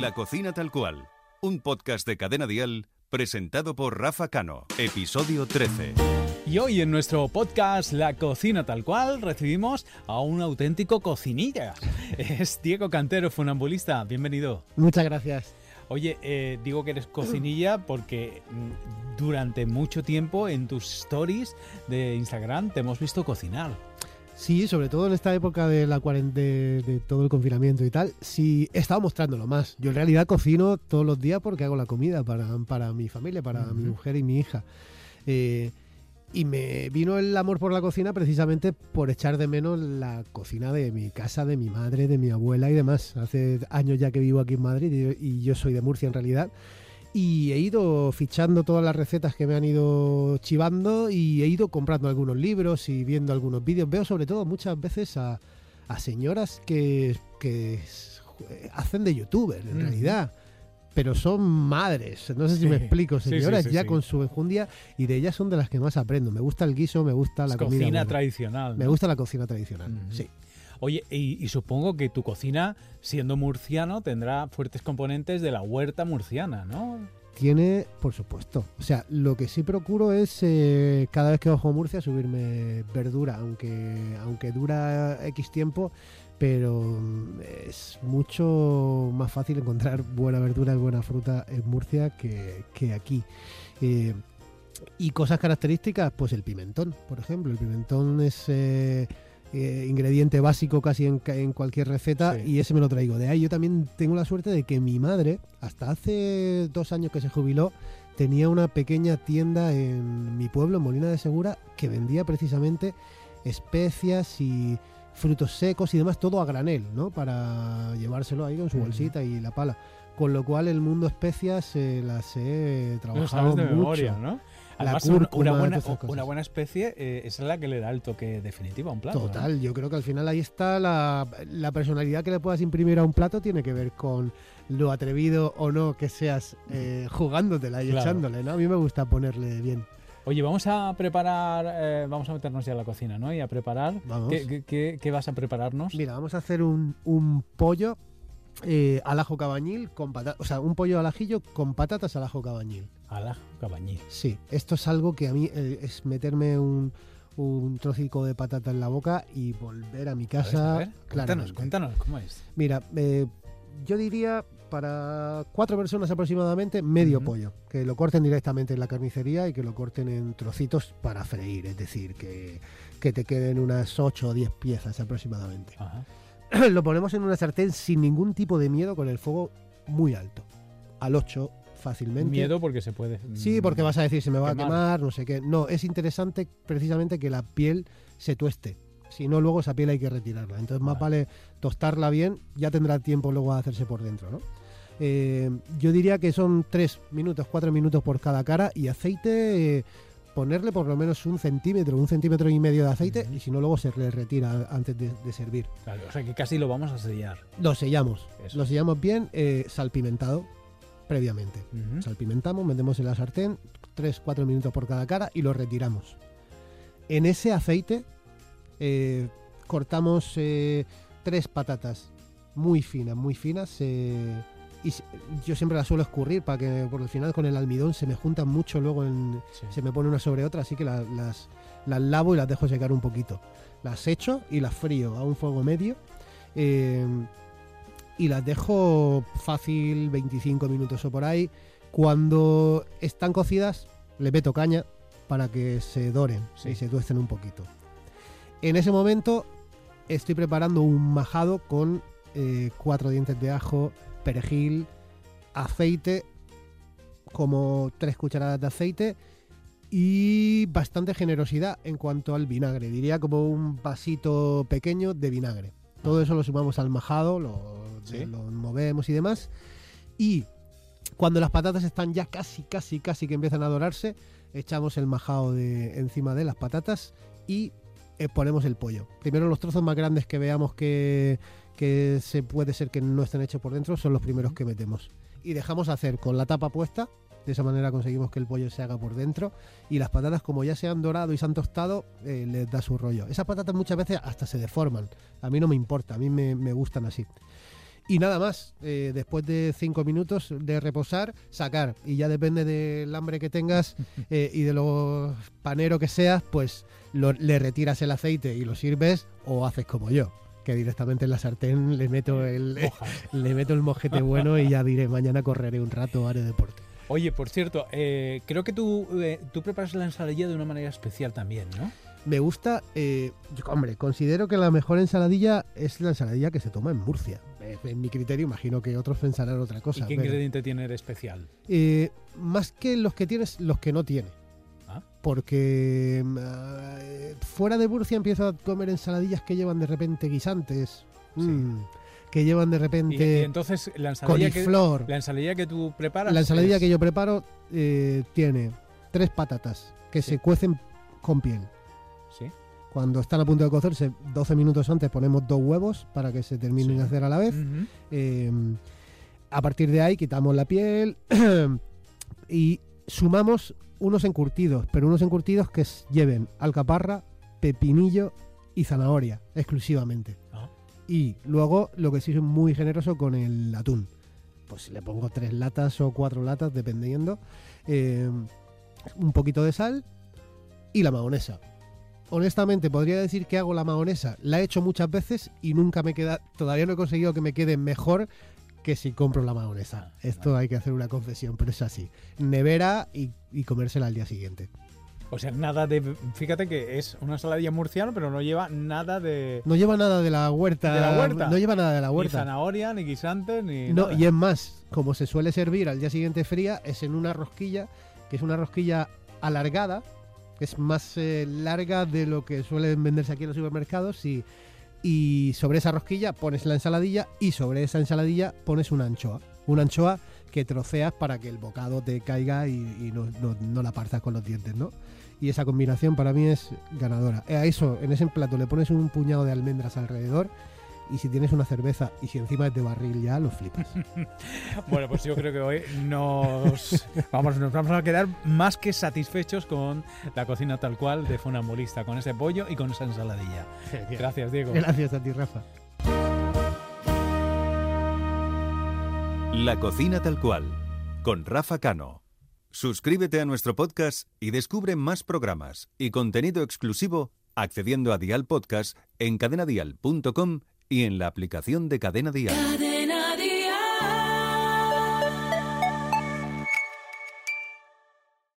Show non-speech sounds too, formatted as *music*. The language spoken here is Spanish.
La cocina tal cual, un podcast de Cadena Dial presentado por Rafa Cano, episodio 13. Y hoy en nuestro podcast La cocina tal cual recibimos a un auténtico cocinilla. *laughs* Es Diego Cantero, funambulista. Bienvenido. Muchas gracias. Oye, eh, digo que eres cocinilla porque mm, durante mucho tiempo en tus stories de Instagram te hemos visto cocinar. Sí, sobre todo en esta época de la de, de todo el confinamiento y tal, sí he estado mostrándolo más. Yo en realidad cocino todos los días porque hago la comida para, para mi familia, para mi mujer y mi hija. Eh, y me vino el amor por la cocina precisamente por echar de menos la cocina de mi casa, de mi madre, de mi abuela y demás. Hace años ya que vivo aquí en Madrid y yo soy de Murcia en realidad. Y he ido fichando todas las recetas que me han ido chivando y he ido comprando algunos libros y viendo algunos vídeos. Veo sobre todo muchas veces a, a señoras que, que hacen de youtuber en realidad. Pero son madres, no sé si Sí. me explico, sí, señoras sí, ya con su enjundia y de ellas son de las que más aprendo. Me gusta el guiso, me gusta la Es comida. cocina buena. tradicional. Me gusta la cocina tradicional, sí. Oye, y, supongo que tu cocina, siendo murciano, tendrá fuertes componentes de la huerta murciana, ¿no? Tiene, por supuesto. O sea, lo que sí procuro es eh, cada vez que bajo a Murcia subirme verdura, aunque, aunque dura X tiempo, pero mm, es mucho más fácil encontrar buena verdura y buena fruta en Murcia que, que aquí. Eh, y cosas características, pues el pimentón, por ejemplo. El pimentón es eh, eh, ingrediente básico casi en, cualquier receta Sí. y ese me lo traigo. De ahí yo también tengo la suerte de que mi madre, hasta hace dos años que se jubiló, tenía una pequeña tienda en mi pueblo, en Molina de Segura, que vendía precisamente especias y frutos secos y demás, todo a granel, ¿no? Para llevárselo ahí con su bolsita y la pala. Con lo cual el mundo especias eh, las he trabajado sabes de mucho. memoria, ¿no? Además, una- cúrcuma, una, buena, una especie eh, es la que le da el toque definitivo a un plato. ¿no? Total, yo creo que al final ahí está la, la personalidad que le puedas imprimir a un plato tiene que ver con lo atrevido o no que seas eh, jugándotela y Claro. echándole, ¿no? A mí me gusta ponerle bien. Oye, vamos a preparar, eh, vamos a meternos ya a la cocina, ¿no? Y a preparar. Vamos. ¿Qué, qué- qué- qué vas a prepararnos? Mira, vamos a hacer un, un pollo eh, al ajo cabañil con patatas, o sea, un pollo al ajillo con patatas al ajo cabañil. Al ajo cabañil. Sí, esto es algo que a mí eh, es meterme un, un trocico de patata en la boca y volver a mi A ver, casa. a ver, cuéntanos, cuéntanos, ¿cómo es? Mira, eh, yo diría para cuatro personas aproximadamente medio pollo. Que lo corten directamente en la carnicería y que lo corten en trocitos para freír. Es decir, que, que te queden unas 8 o 10 piezas aproximadamente. Ajá. *clears throat* lo ponemos en una sartén sin ningún tipo de miedo con el fuego muy alto. Al 8 fácilmente. Miedo porque se puede. Sí, porque vas a decir se me va Quemar. a quemar, no sé qué. No, es interesante precisamente que la piel se tueste. Si no, luego esa piel hay que retirarla. Entonces, más vale tostarla bien, ya tendrá tiempo luego de hacerse por dentro, ¿no? Eh, yo diría que son 3 minutos, 4 minutos por cada cara y aceite, eh, ponerle por lo menos un centímetro, un centímetro y medio de aceite y si no, luego se le retira antes de- de servir. Claro, o sea que casi lo vamos a sellar. Lo sellamos. Eso. Lo sellamos bien, eh, salpimentado previamente. Salpimentamos, metemos en la sartén 3-4 minutos por cada cara y lo retiramos. En ese aceite eh, cortamos eh, tres patatas muy finas, muy finas. eh, y yo siempre las suelo escurrir para que por el final con el almidón se me juntan mucho luego, en- Sí. se me pone una sobre otra, así que la- las, las lavo y las dejo secar un poquito. Las echo y las frío a un fuego medio. Y las dejo fácil 25 minutos o por ahí. Cuando están cocidas, le meto caña para que se doren Sí. y se tuesten un poquito. En ese momento estoy preparando un majado con eh, cuatro dientes de ajo, perejil, aceite, como tres cucharadas de aceite y bastante generosidad en cuanto al vinagre. Diría como un vasito pequeño de vinagre. Todo eso lo sumamos al majado, lo, Sí. lo movemos y demás. Y cuando las patatas están ya casi, casi, casi que empiezan a dorarse, echamos el majado de, encima de las patatas y eh, ponemos el pollo. Primero los trozos más grandes que veamos que, que se puede ser que no estén hechos por dentro son los primeros que metemos. Y dejamos hacer con la tapa puesta, de esa manera conseguimos que el pollo se haga por dentro y las patatas como ya se han dorado y se han tostado, eh, les da su rollo. Esas patatas muchas veces hasta se deforman, a mí no me importa, a mí me, me gustan así. y nada más. Eh, después de cinco minutos de reposar, sacar. Y ya depende del hambre que tengas *laughs* eh, y de lo panero que seas, pues lo- le retiras el aceite y lo sirves o haces como yo. Que directamente en la sartén le meto el, *laughs* le meto el mojete bueno y ya diré, mañana correré un rato, haré deporte. Oye, por cierto, eh, creo que tú, eh, tú preparas la ensaladilla de una manera especial también, ¿no? Me gusta, eh, yo, hombre, considero que la mejor ensaladilla es la ensaladilla que se toma en Murcia. Eh, En mi criterio, imagino que otros pensarán otra cosa. ¿Y qué pero, ingrediente tiene de especial? eh, más que los que tienes, los que no tiene. Ah. Porque mm, ah, fuera de Murcia empiezo a comer ensaladillas que llevan de repente guisantes. Sí. mm, que llevan de Y, y repente entonces la ensaladilla, que, la ensaladilla que tú preparas. La ensaladilla es- que yo preparo eh, tiene tres patatas que Sí. se cuecen con piel. Sí. Cuando están a punto de cocerse, 12 minutos antes ponemos dos huevos para que se terminen Sí. de hacer a la vez. Eh, a partir de ahí quitamos la piel *clears throat* y sumamos unos encurtidos, pero unos encurtidos que lleven alcaparra, pepinillo y zanahoria exclusivamente. Ah. Y luego lo que sí soy muy generoso con el atún. Pues le pongo tres latas o cuatro latas, dependiendo. Eh, un poquito de sal y la mahonesa. Honestamente, podría decir que hago la mahonesa. La he hecho muchas veces y nunca me queda. Todavía no he conseguido que me quede mejor que si compro la mahonesa. Ah, Esto hay que hacer una confesión, pero es así. Nevera y, y comérsela al día siguiente. O sea, nada de. Fíjate que es una ensaladilla murciana, pero no lleva nada de. No lleva nada de la huerta. ¿De la huerta? No lleva nada de la Ni huerta. zanahoria, ni guisantes, ni. No, nada. y es más, como se suele servir al día siguiente fría, es en una rosquilla, que es una rosquilla alargada, que es más eh, larga de lo que suelen venderse aquí en los supermercados, y, y sobre esa rosquilla pones la ensaladilla y sobre esa ensaladilla pones una anchoa. Una anchoa que troceas para que el bocado te caiga y, y no, no- no la partas con los dientes, ¿no? Y esa combinación para mí es ganadora. Eh, A eso, en ese plato le pones un puñado de almendras alrededor y si tienes una cerveza y si encima es de barril ya, lo flipas. *laughs* Bueno, pues yo creo que hoy nos vamos, nos vamos a quedar más que satisfechos con la cocina tal cual de Funambulista, con ese pollo y con esa ensaladilla. Gracias, Diego. Gracias a ti, Rafa. La cocina tal cual, con Rafa Cano. Suscríbete a nuestro podcast y descubre más programas y contenido exclusivo accediendo a Dial Podcast en cadenadial.com y en la aplicación de Cadena Dial.